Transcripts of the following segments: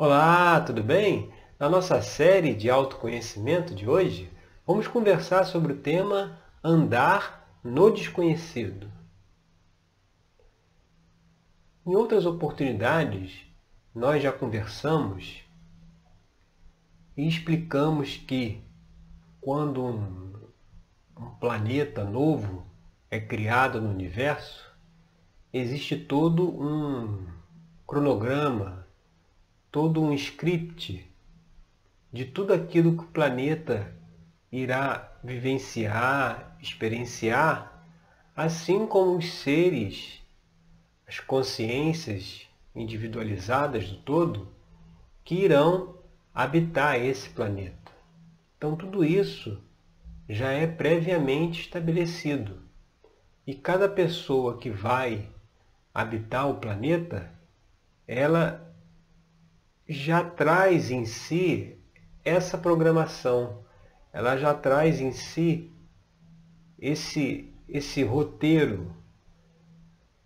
Olá, tudo bem? Na nossa série de autoconhecimento de hoje, vamos conversar sobre o tema andar no desconhecido. Em outras oportunidades, nós já conversamos e explicamos que quando um, um planeta novo é criado no universo, existe todo um cronograma, todo um script de tudo aquilo que o planeta irá vivenciar, experienciar, assim como os seres, as consciências individualizadas do todo, que irão habitar esse planeta. Então tudo isso já é previamente estabelecido. E cada pessoa que vai habitar o planeta, ela já traz em si essa programação, ela já traz em si esse, esse roteiro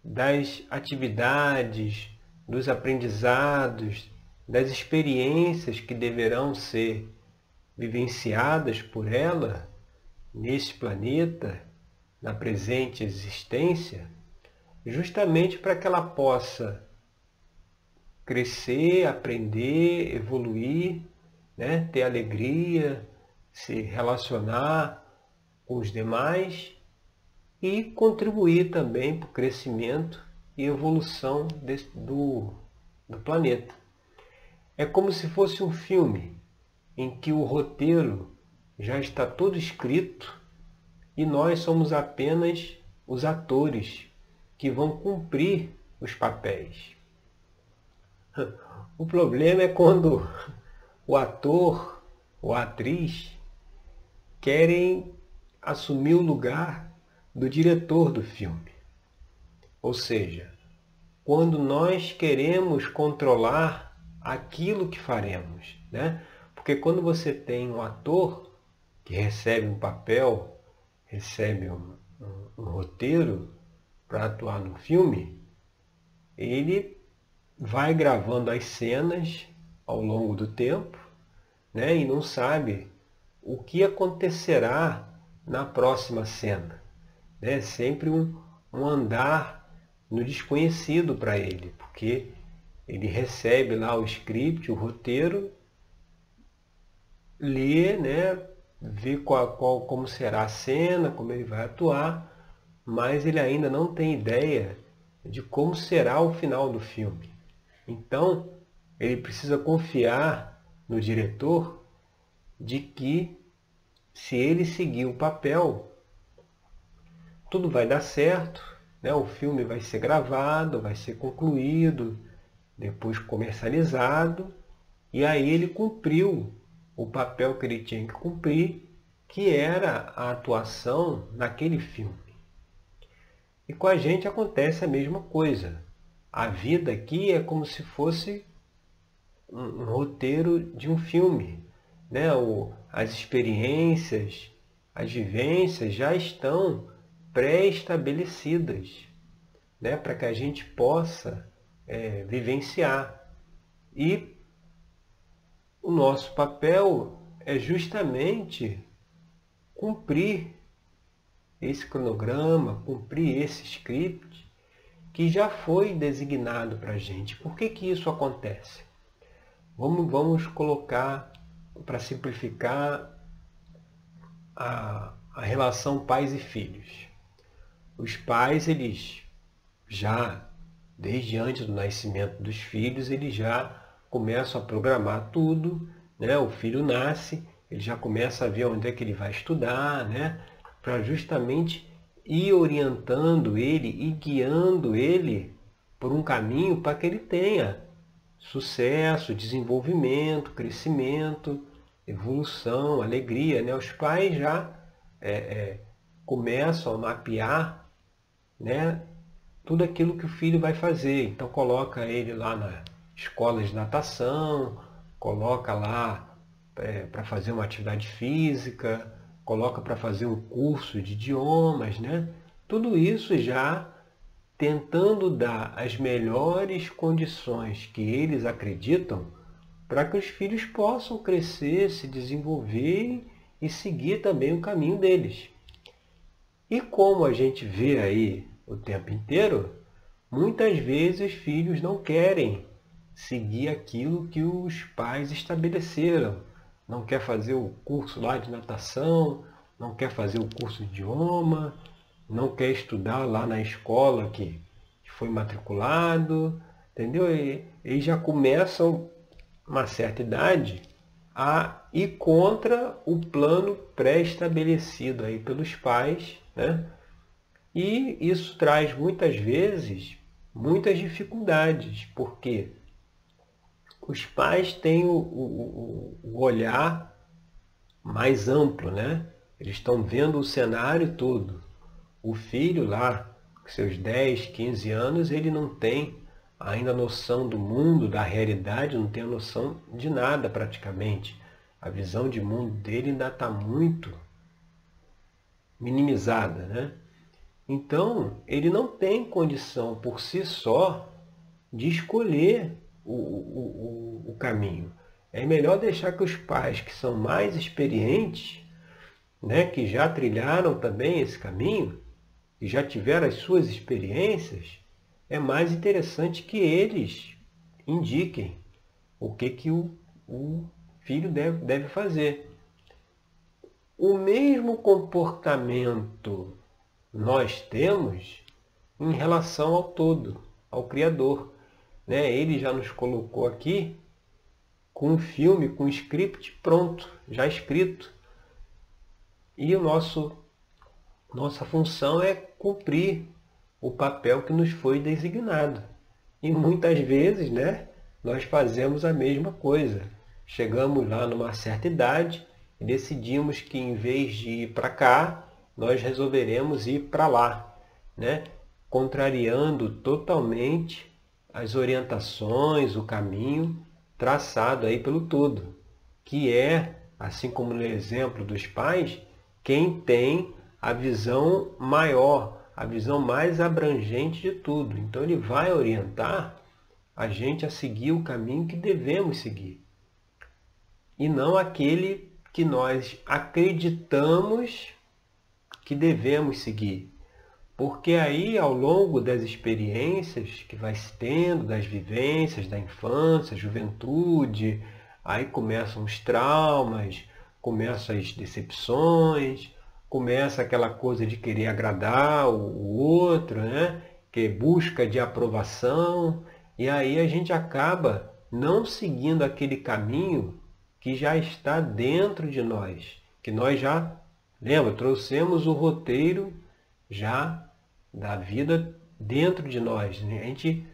das atividades, dos aprendizados, das experiências que deverão ser vivenciadas por ela nesse planeta, na presente existência, justamente para que ela possa crescer, aprender, evoluir, né? ter alegria, se relacionar com os demais e contribuir também para o crescimento e evolução desse, do, do planeta. É como se fosse um filme em que o roteiro já está todo escrito e nós somos apenas os atores que vão cumprir os papéis. O problema é quando o ator ou a atriz querem assumir o lugar do diretor do filme. Ou seja, quando nós queremos controlar aquilo que faremos. Né? Porque quando você tem um ator que recebe um papel, recebe um, um, um roteiro para atuar no filme, ele vai gravando as cenas ao longo do tempo né, e não sabe o que acontecerá na próxima cena. É né? sempre um, um andar no desconhecido para ele, porque ele recebe lá o script, o roteiro, lê, né, vê qual, qual, como será a cena, como ele vai atuar, mas ele ainda não tem ideia de como será o final do filme. Então, ele precisa confiar no diretor de que se ele seguir o papel, tudo vai dar certo, né? o filme vai ser gravado, vai ser concluído, depois comercializado, e aí ele cumpriu o papel que ele tinha que cumprir, que era a atuação naquele filme. E com a gente acontece a mesma coisa. A vida aqui é como se fosse um, um roteiro de um filme. Né? O, as experiências, as vivências já estão pré-estabelecidas né? para que a gente possa é, vivenciar. E o nosso papel é justamente cumprir esse cronograma, cumprir esse script que já foi designado para a gente. Por que, que isso acontece? Vamos, vamos colocar, para simplificar, a, a relação pais e filhos. Os pais, eles já, desde antes do nascimento dos filhos, eles já começam a programar tudo, né? O filho nasce, ele já começa a ver onde é que ele vai estudar, né? Para justamente ir orientando ele e guiando ele por um caminho para que ele tenha sucesso, desenvolvimento, crescimento, evolução, alegria. Né? Os pais já é, é, começam a mapear né, tudo aquilo que o filho vai fazer. Então coloca ele lá na, escolas de natação, coloca lá é, para fazer uma atividade física, coloca para fazer um curso de idiomas, né? Tudo isso já tentando dar as melhores condições que eles acreditam para que os filhos possam crescer, se desenvolver e seguir também o caminho deles. E como a gente vê aí o tempo inteiro, muitas vezes os filhos não querem seguir aquilo que os pais estabeleceram. Não quer fazer o curso lá de natação, não quer fazer o curso de idioma, não quer estudar lá na escola que foi matriculado, entendeu? E, e já começam, uma certa idade, a ir contra o plano pré-estabelecido aí pelos pais, né? E isso traz muitas vezes muitas dificuldades, porque os pais têm o, o, o olhar mais amplo, né? Eles estão vendo o cenário todo. O filho lá, com seus 10, 15 anos, ele não tem ainda noção do mundo, da realidade, não tem a noção de nada praticamente. A visão de mundo dele ainda está muito minimizada, né? Então, ele não tem condição por si só de escolher o, o, o, caminho. É melhor deixar que os pais que são mais experientes, né, que já trilharam também esse caminho, que já tiveram as suas experiências, é mais interessante que eles indiquem o que, que o, o filho deve, deve fazer. O mesmo comportamento nós temos em relação ao todo, ao Criador. Né? Ele já nos colocou aqui com um filme, com um script pronto, já escrito. E o nosso, nossa função é cumprir o papel que nos foi designado. E muitas vezes né, nós fazemos a mesma coisa. Chegamos lá numa certa idade e decidimos que em vez de ir para cá, nós resolveremos ir para lá, né? contrariando totalmente as orientações, o caminho traçado aí pelo todo, que é, assim como no exemplo dos pais, quem tem a visão maior, a visão mais abrangente de tudo. Então ele vai orientar a gente a seguir o caminho que devemos seguir. E não aquele que nós acreditamos que devemos seguir. Porque aí, ao longo das experiências que vai se tendo, das vivências da infância, juventude, aí começam os traumas, começam as decepções, começa aquela coisa de querer agradar o outro, né? que busca de aprovação, e aí a gente acaba não seguindo aquele caminho que já está dentro de nós, que nós já Lembra, trouxemos o roteiro já da vida dentro de nós. Né? A gente,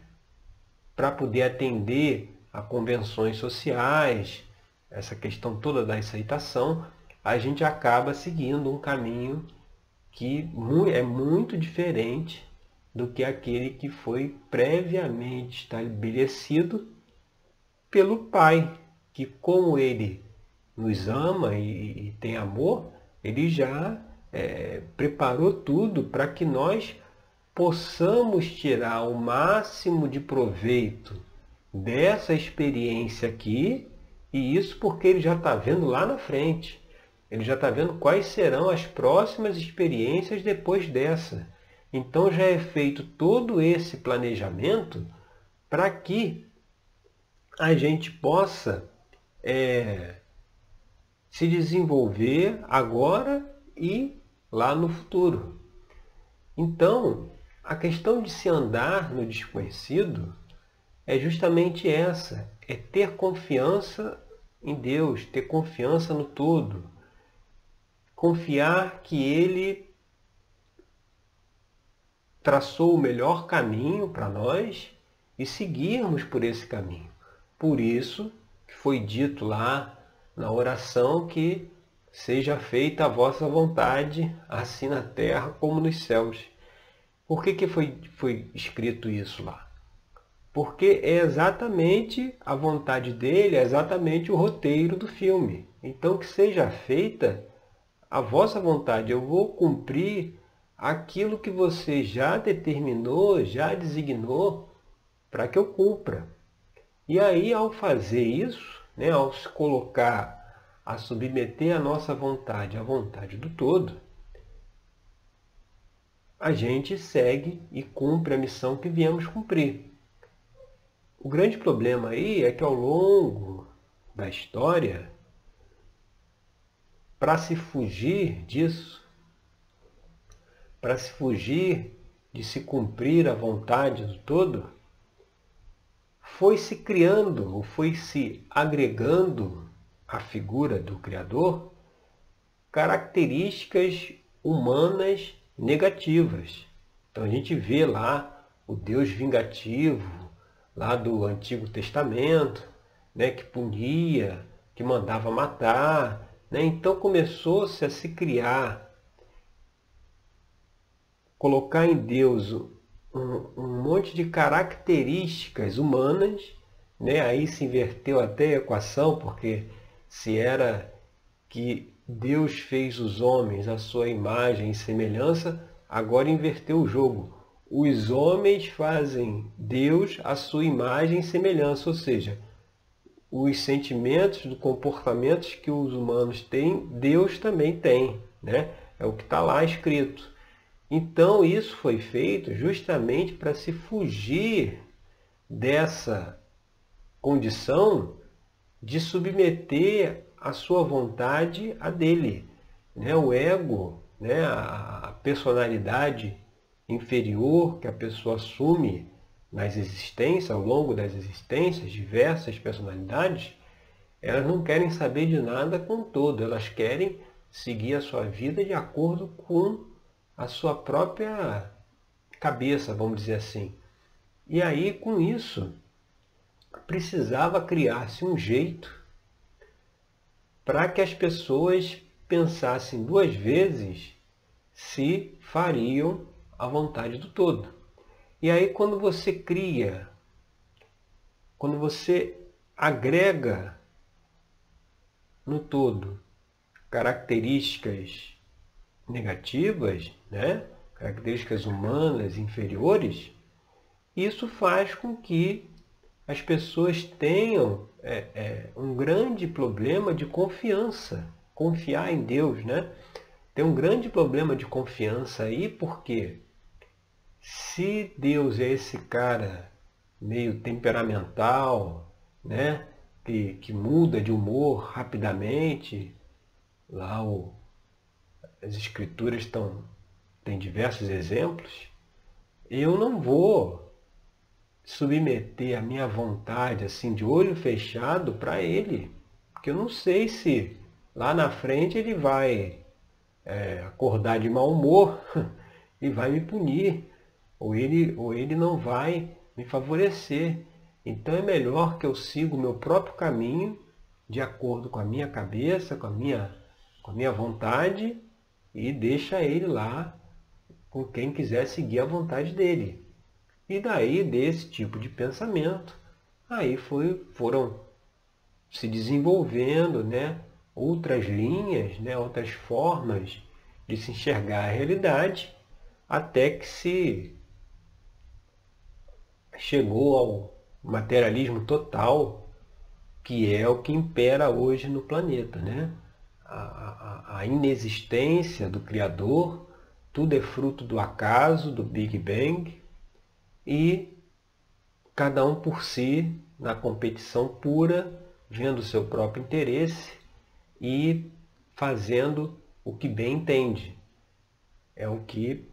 para poder atender a convenções sociais, essa questão toda da aceitação, a gente acaba seguindo um caminho que é muito diferente do que aquele que foi previamente estabelecido pelo Pai, que como ele nos ama e, e tem amor, ele já é, preparou tudo para que nós possamos tirar o máximo de proveito dessa experiência aqui, e isso porque ele já está vendo lá na frente. Ele já está vendo quais serão as próximas experiências depois dessa. Então já é feito todo esse planejamento para que a gente possa é, se desenvolver agora e lá no futuro. Então, a questão de se andar no desconhecido é justamente essa, é ter confiança em Deus, ter confiança no todo. Confiar que Ele traçou o melhor caminho para nós e seguirmos por esse caminho. Por isso foi dito lá na oração que seja feita a vossa vontade, assim na terra como nos céus. Por que, que foi, foi escrito isso lá? Porque é exatamente a vontade dele, é exatamente o roteiro do filme. Então que seja feita a vossa vontade. Eu vou cumprir aquilo que você já determinou, já designou para que eu cumpra. E aí, ao fazer isso, né, ao se colocar a submeter a nossa vontade à vontade do todo, a gente segue e cumpre a missão que viemos cumprir. O grande problema aí é que ao longo da história, para se fugir disso, para se fugir de se cumprir a vontade do todo, foi se criando ou foi se agregando à figura do Criador características humanas negativas. Então a gente vê lá o Deus vingativo, lá do Antigo Testamento, né, que punia, que mandava matar. Né? Então começou-se a se criar, colocar em Deus um, um monte de características humanas, né? aí se inverteu até a equação, porque se era que Deus fez os homens à sua imagem e semelhança, agora inverteu o jogo. Os homens fazem Deus à sua imagem e semelhança, ou seja, os sentimentos, os comportamentos que os humanos têm, Deus também tem. Né? É o que está lá escrito. Então isso foi feito justamente para se fugir dessa condição de submeter a sua vontade a dele. Né? O ego, né? a personalidade inferior que a pessoa assume nas existências, ao longo das existências, diversas personalidades, elas não querem saber de nada com todo, elas querem seguir a sua vida de acordo com a sua própria cabeça, vamos dizer assim. E aí, com isso, precisava criar-se um jeito para que as pessoas pensassem duas vezes se fariam a vontade do todo. E aí, quando você cria, quando você agrega no todo características negativas, né? características humanas inferiores, isso faz com que as pessoas tenham é, é, um grande problema de confiança, confiar em Deus, né? Tem um grande problema de confiança aí, porque se Deus é esse cara meio temperamental, né? Que, que muda de humor rapidamente, lá o, as escrituras estão, tem diversos exemplos, eu não vou submeter a minha vontade assim de olho fechado para ele, porque eu não sei se lá na frente ele vai é, acordar de mau humor e vai me punir, ou ele, ou ele não vai me favorecer. Então é melhor que eu siga o meu próprio caminho, de acordo com a minha cabeça, com a minha, com a minha vontade, e deixa ele lá com quem quiser seguir a vontade dele. E daí, desse tipo de pensamento, aí foi, foram se desenvolvendo né, outras linhas, né, outras formas de se enxergar a realidade, até que se chegou ao materialismo total, que é o que impera hoje no planeta. Né? a, a, inexistência do Criador, tudo é fruto do acaso, do Big Bang, e cada um por si, na competição pura, vendo o seu próprio interesse e fazendo o que bem entende. É o que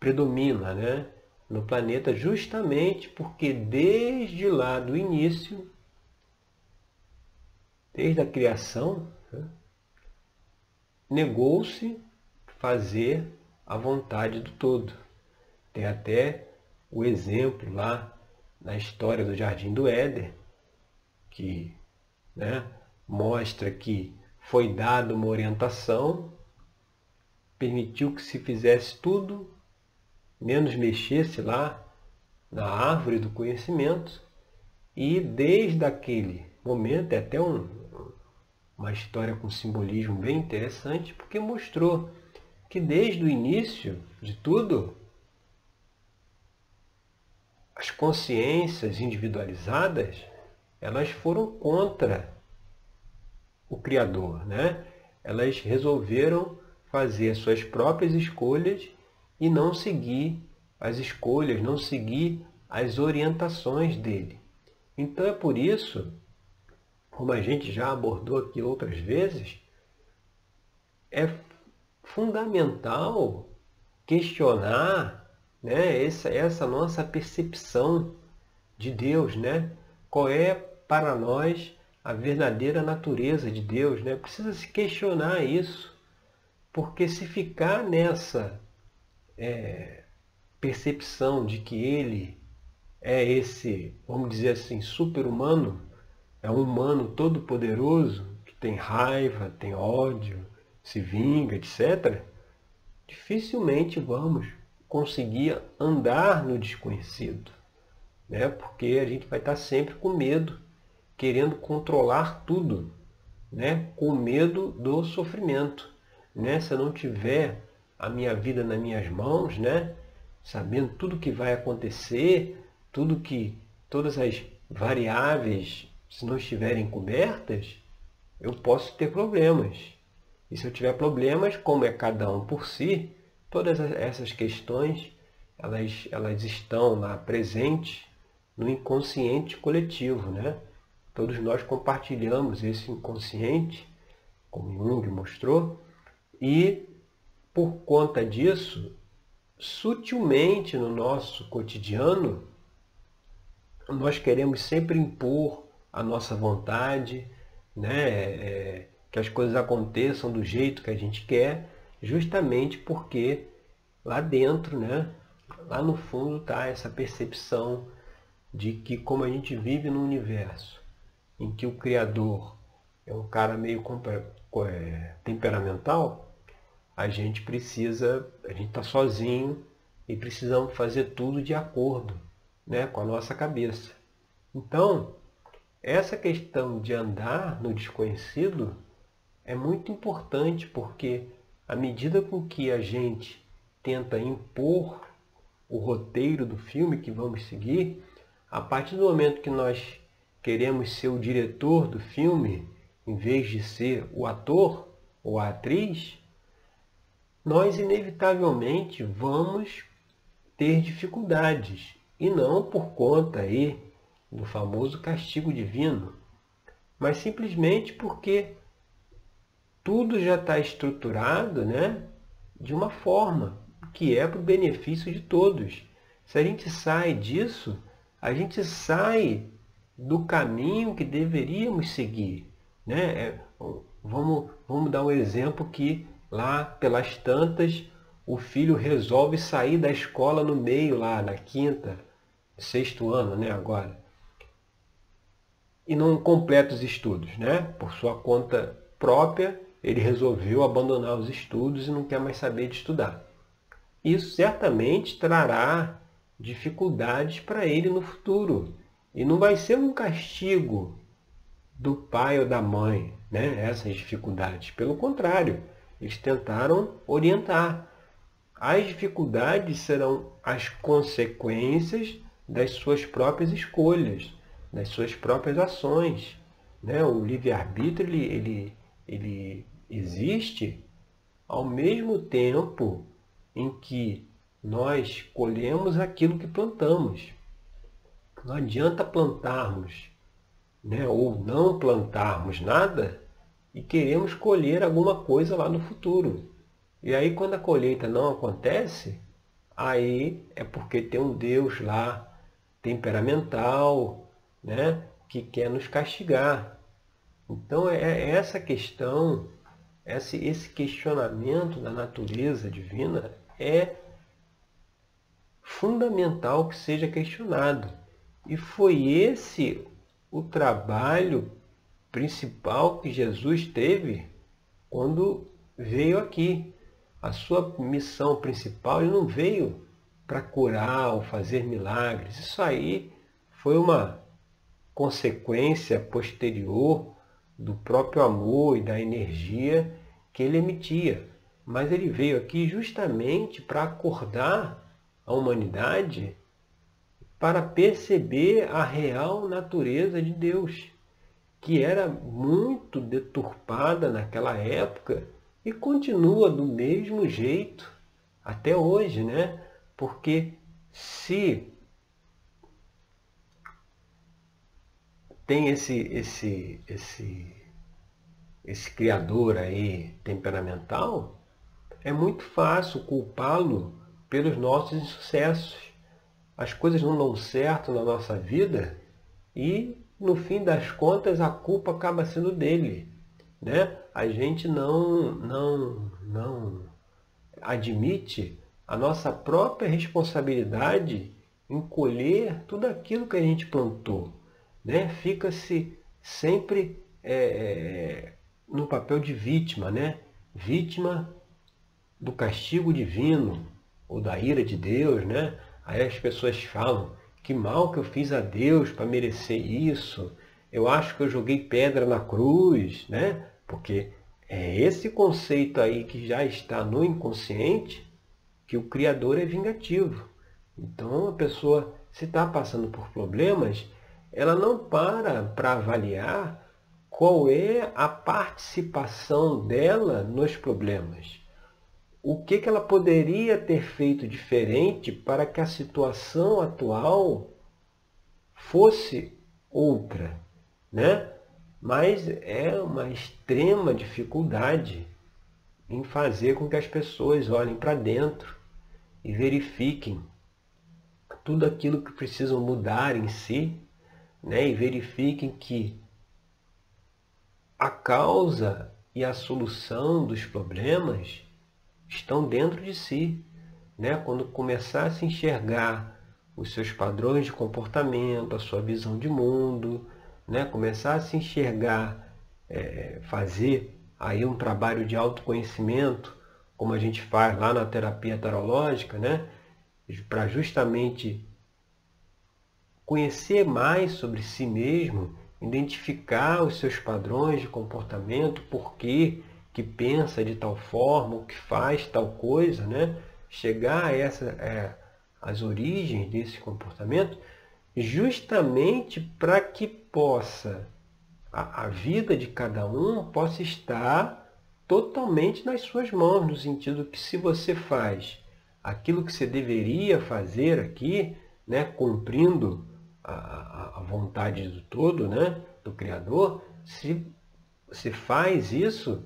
predomina né, no planeta, justamente porque desde lá do início, desde a criação, né, negou-se fazer a vontade do todo. Tem até o exemplo lá na história do Jardim do Éden, que né, mostra que foi dada uma orientação, permitiu que se fizesse tudo, menos mexesse lá na árvore do conhecimento, e desde aquele momento, é até um, uma história com simbolismo bem interessante, porque mostrou que desde o início de tudo, as consciências individualizadas elas foram contra o Criador, né? Elas resolveram fazer as suas próprias escolhas e não seguir as escolhas, não seguir as orientações dele. Então é por isso, como a gente já abordou aqui outras vezes, é fundamental questionar né, essa, essa nossa percepção de Deus, né? Qual é para nós a verdadeira natureza de Deus, né? Precisa se questionar isso, porque se ficar nessa é, percepção de que Ele é esse, vamos dizer assim, super-humano, é um humano todo-poderoso, que tem raiva, tem ódio, se vinga, etc., dificilmente vamos conseguir andar no desconhecido, né? porque a gente vai estar sempre com medo, querendo controlar tudo, né? com medo do sofrimento. Né? Se eu não tiver a minha vida nas minhas mãos, né? sabendo tudo que vai acontecer, tudo que todas as variáveis, se não estiverem cobertas, eu posso ter problemas. E se eu tiver problemas, como é cada um por si, todas essas questões elas, elas estão lá presentes no inconsciente coletivo, né? Todos nós compartilhamos esse inconsciente, como Jung mostrou, e por conta disso, sutilmente no nosso cotidiano, nós queremos sempre impor a nossa vontade, né? É, que as coisas aconteçam do jeito que a gente quer, justamente porque lá dentro, né? lá no fundo está essa percepção de que como a gente vive num universo em que o Criador é um cara meio é, temperamental, a gente precisa, a gente está sozinho e precisamos fazer tudo de acordo né, com a nossa cabeça. Então, essa questão de andar no desconhecido é muito importante porque à medida com que a gente tenta impor o roteiro do filme que vamos seguir, a partir do momento que nós queremos ser o diretor do filme, em vez de ser o ator ou a atriz, nós inevitavelmente vamos ter dificuldades. E não por conta aí do famoso castigo divino, mas simplesmente porque tudo já está estruturado né, de uma forma que é para o benefício de todos. Se a gente sai disso, a gente sai do caminho que deveríamos seguir. Né? É, vamos, vamos dar um exemplo que lá pelas tantas o filho resolve sair da escola no meio, lá na quinta, sexto ano, né, agora. E não completa os estudos, né? Por sua conta própria, ele resolveu abandonar os estudos e não quer mais saber de estudar. Isso certamente trará dificuldades para ele no futuro. E não vai ser um castigo do pai ou da mãe, né? essas dificuldades. Pelo contrário, eles tentaram orientar. As dificuldades serão as consequências das suas próprias escolhas, das suas próprias ações. Né? O livre-arbítrio ele, ele, ele existe ao mesmo tempo em que nós colhemos aquilo que plantamos. Não adianta plantarmos né, ou não plantarmos nada e queremos colher alguma coisa lá no futuro. E aí quando a colheita não acontece, aí é porque tem um Deus lá temperamental, né, que quer nos castigar. Então é, é essa questão esse, esse questionamento da natureza divina é fundamental que seja questionado. E foi esse o trabalho principal que Jesus teve quando veio aqui. A sua missão principal, ele não veio para curar ou fazer milagres. Isso aí foi uma consequência posterior do próprio amor e da energia que ele emitia. Mas ele veio aqui justamente para acordar a humanidade para perceber a real natureza de Deus, que era muito deturpada naquela época e continua do mesmo jeito até hoje, né? Porque se tem esse esse esse esse criador aí temperamental, é muito fácil culpá-lo pelos nossos insucessos. As coisas não dão certo na nossa vida e, no fim das contas, a culpa acaba sendo dele. Né? A gente não, não, não admite a nossa própria responsabilidade em colher tudo aquilo que a gente plantou. Né? Fica-se sempre é, é no papel de vítima, né? Vítima do castigo divino ou da ira de Deus, né? Aí as pessoas falam, que mal que eu fiz a Deus para merecer isso. Eu acho que eu joguei pedra na cruz, né? Porque é esse conceito aí que já está no inconsciente que o Criador é vingativo. Então a pessoa, se está passando por problemas, ela não para para avaliar qual é a participação dela nos problemas. O que, que ela poderia ter feito diferente para que a situação atual fosse outra, né? Mas é uma extrema dificuldade em fazer com que as pessoas olhem para dentro e verifiquem tudo aquilo que precisam mudar em si, né? E verifiquem que a causa e a solução dos problemas estão dentro de si. Né? Quando começar a se enxergar os seus padrões de comportamento, a sua visão de mundo, né? começar a se enxergar, é, fazer aí um trabalho de autoconhecimento, como a gente faz lá na terapia tarológica, né? para justamente conhecer mais sobre si mesmo identificar os seus padrões de comportamento, por que que pensa de tal forma, o que faz tal coisa, né? chegar a essa, é, as origens desse comportamento, justamente para que possa a, a vida de cada um possa estar totalmente nas suas mãos, no sentido que se você faz aquilo que você deveria fazer aqui, né, cumprindo a, vontade do todo, né? do Criador, se se faz isso,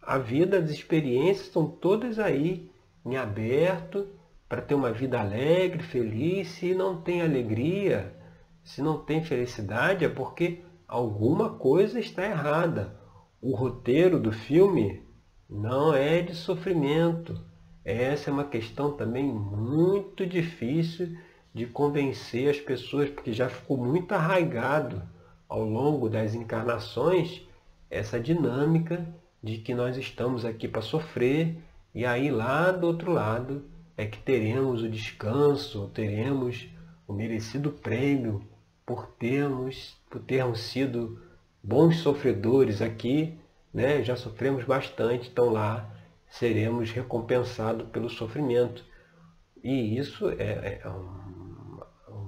a vida, as experiências estão todas aí em aberto para ter uma vida alegre, feliz. Se não tem alegria, se não tem felicidade, é porque alguma coisa está errada. O roteiro do filme não é de sofrimento. Essa é uma questão também muito difícil de convencer as pessoas, porque já ficou muito arraigado ao longo das encarnações essa dinâmica de que nós estamos aqui para sofrer e aí lá do outro lado é que teremos o descanso, teremos o merecido prêmio por termos, por termos sido bons sofredores aqui, né? já sofremos bastante, então lá seremos recompensados pelo sofrimento. E isso é, é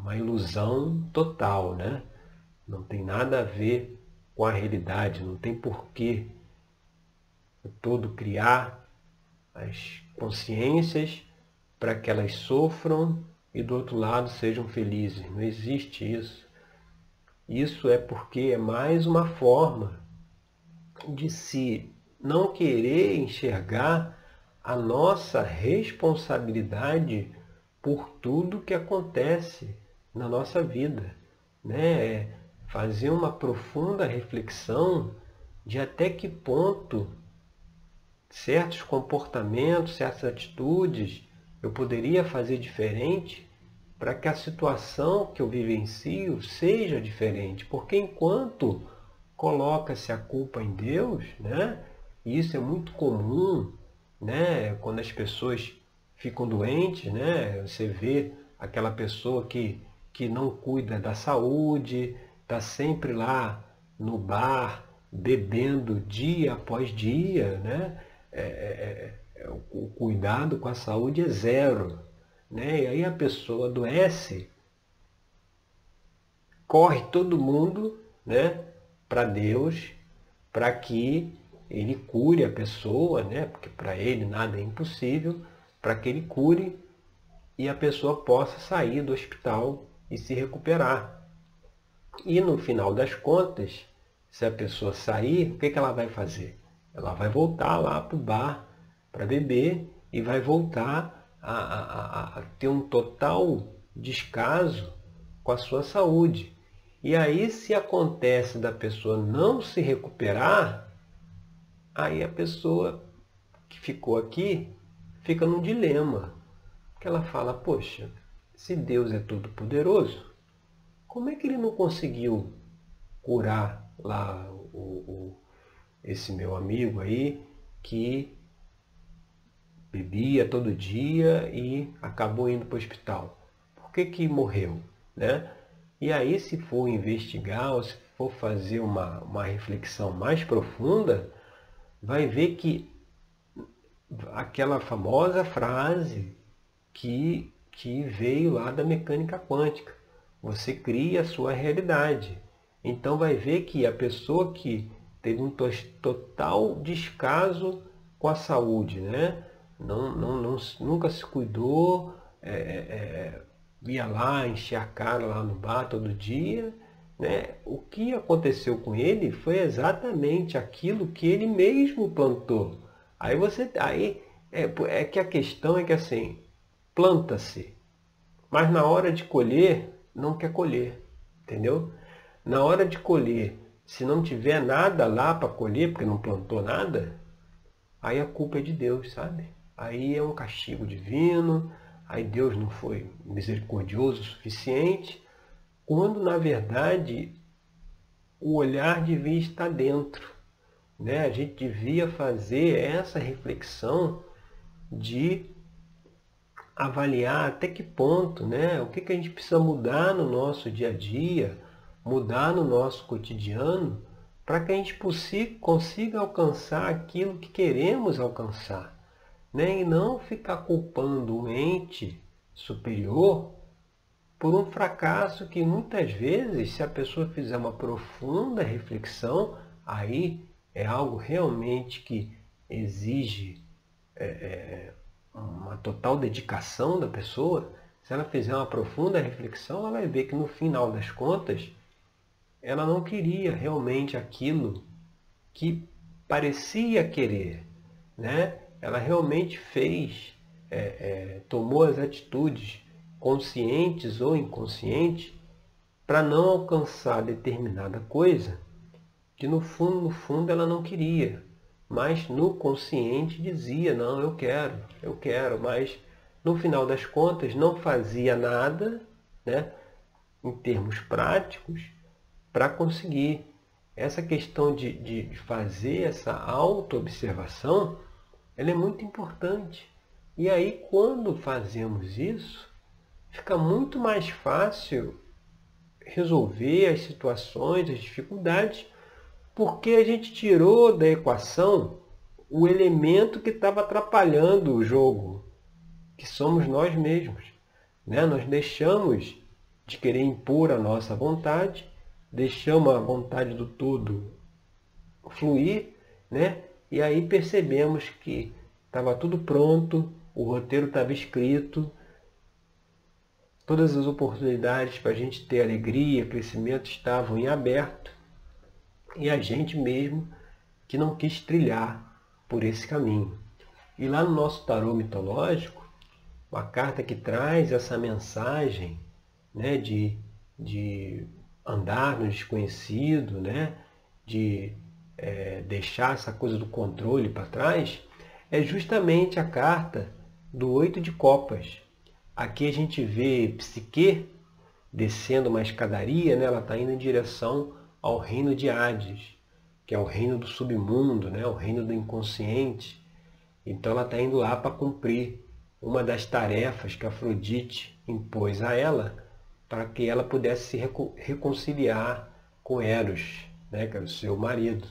uma ilusão total, né? Não tem nada a ver com a realidade, não tem porquê o todo criar as consciências para que elas sofram e do outro lado sejam felizes. Não existe isso. Isso é porque é mais uma forma de se não querer enxergar a nossa responsabilidade por tudo que acontece na nossa vida. Né? É fazer uma profunda reflexão de até que ponto certos comportamentos, certas atitudes eu poderia fazer diferente para que a situação que eu vivencio seja diferente. Porque enquanto coloca-se a culpa em Deus, né? E isso é muito comum, né? Quando as pessoas ficam doentes, né? Você vê aquela pessoa que que não cuida da saúde, está sempre lá no bar, bebendo dia após dia, né? É, é, é, o cuidado com a saúde é zero. Né? E aí a pessoa adoece corre todo mundo né, para Deus, para que ele cure a pessoa, né, porque para ele nada é impossível, para que ele cure e a pessoa possa sair do hospital e se recuperar. E no final das contas, se a pessoa sair, o que, que ela vai fazer? Ela vai voltar lá para o bar para beber e vai voltar a, a, a, ter um total descaso com a sua saúde. E aí, se acontece da pessoa não se recuperar, aí a pessoa que ficou aqui fica num dilema. Que ela fala, poxa, se Deus é todo poderoso, como é que ele não conseguiu curar lá o, o, esse meu amigo aí que bebia todo dia e acabou indo para o hospital? Por que, que morreu? Né? E aí, se for investigar, ou se for fazer uma, uma reflexão mais profunda, vai ver que aquela famosa frase que, que veio lá da mecânica quântica. Você cria a sua realidade. Então vai ver que a pessoa que teve um total descaso com a saúde, né? não, não, não nunca se cuidou, é, é, é ia lá, encher a cara lá no bar todo dia. Né? O que aconteceu com ele foi exatamente aquilo que ele mesmo plantou. Aí você. Aí é, é que a questão é que assim, planta-se, mas na hora de colher, não quer colher. Entendeu? Na hora de colher, se não tiver nada lá para colher, porque não plantou nada, aí a culpa é de Deus, sabe? Aí é um castigo divino, aí Deus não foi misericordioso o suficiente, quando na verdade o olhar devia estar dentro. Né? A gente devia fazer essa reflexão de avaliar até que ponto, né? o que, que a gente precisa mudar no nosso dia a dia, mudar no nosso cotidiano, para que a gente consiga alcançar aquilo que queremos alcançar né? e não ficar culpando o ente superior por um fracasso que muitas vezes, se a pessoa fizer uma profunda reflexão, aí é algo realmente que exige é, é, uma total dedicação da pessoa. Se ela fizer uma profunda reflexão, ela vai ver que no final das contas, ela não queria realmente aquilo que parecia querer, né? ela realmente fez, é, é, tomou as atitudes conscientes ou inconscientes para não alcançar determinada coisa que no fundo, no fundo ela não queria, mas no consciente dizia, não, eu quero, eu quero, mas no final das contas não fazia nada, né, em termos práticos, para conseguir. Essa questão de, de fazer essa auto-observação ela é muito importante. E aí, quando fazemos isso, fica muito mais fácil resolver as situações, as dificuldades, porque a gente tirou da equação o elemento que estava atrapalhando o jogo, que somos nós mesmos. Né? Nós deixamos de querer impor a nossa vontade, deixamos a vontade do todo fluir, né? E aí percebemos que estava tudo pronto, o roteiro estava escrito, todas as oportunidades para a gente ter alegria, crescimento estavam em aberto, e a gente mesmo que não quis trilhar por esse caminho. E lá no nosso tarô mitológico, uma carta que traz essa mensagem né, de, de andar no desconhecido, né, de é, deixar essa coisa do controle para trás, é justamente a carta do oito de copas. Aqui a gente vê Psique descendo uma escadaria, né? ela está indo em direção ao reino de Hades, que é o reino do submundo, né? o reino do inconsciente. Então ela está indo lá para cumprir uma das tarefas que Afrodite impôs a ela para que ela pudesse se reconciliar com Eros, né? que era o seu marido.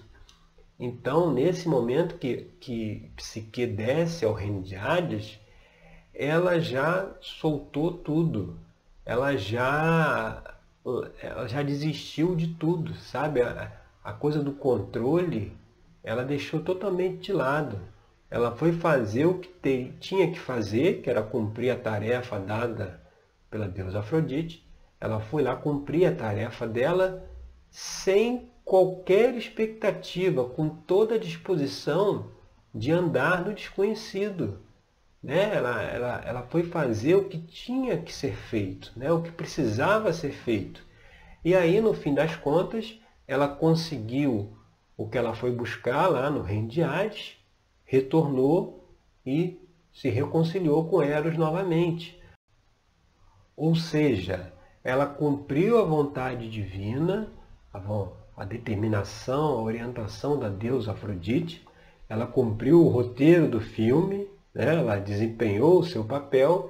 Então, nesse momento que, que Psique desce ao reino de Hades, ela já soltou tudo. Ela já ela já desistiu de tudo, sabe? A, a coisa do controle, ela deixou totalmente de lado. Ela foi fazer o que te, tinha que fazer, que era cumprir a tarefa dada pela deusa Afrodite. Ela foi lá cumprir a tarefa dela sem qualquer expectativa, com toda a disposição de andar no desconhecido. Né? Ela, ela, ela foi fazer o que tinha que ser feito, né? o que precisava ser feito. E aí, no fim das contas, ela conseguiu o que ela foi buscar lá no reino de Hades, retornou e se reconciliou com Eros novamente. Ou seja, ela cumpriu a vontade divina, a a determinação, a orientação da deusa Afrodite, ela cumpriu o roteiro do filme, né? ela desempenhou o seu papel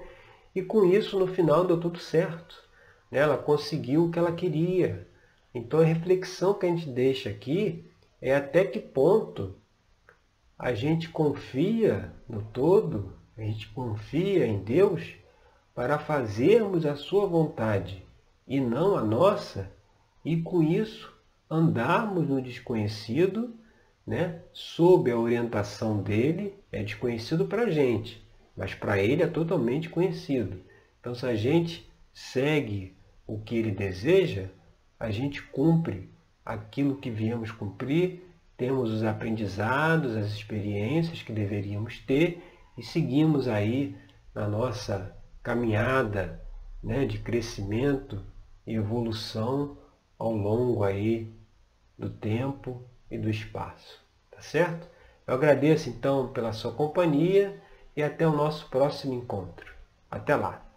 e com isso no final deu tudo certo. Né? Ela conseguiu o que ela queria. Então a reflexão que a gente deixa aqui é até que ponto a gente confia no todo, a gente confia em Deus para fazermos a sua vontade e não a nossa, e com isso andarmos no desconhecido, né, sob a orientação dele, é desconhecido para a gente, mas para ele é totalmente conhecido. Então, se a gente segue o que ele deseja, a gente cumpre aquilo que viemos cumprir, temos os aprendizados, as experiências que deveríamos ter e seguimos aí na nossa caminhada né, de crescimento e evolução ao longo aí do tempo e do espaço. Tá certo? Eu agradeço então pela sua companhia e até o nosso próximo encontro. Até lá!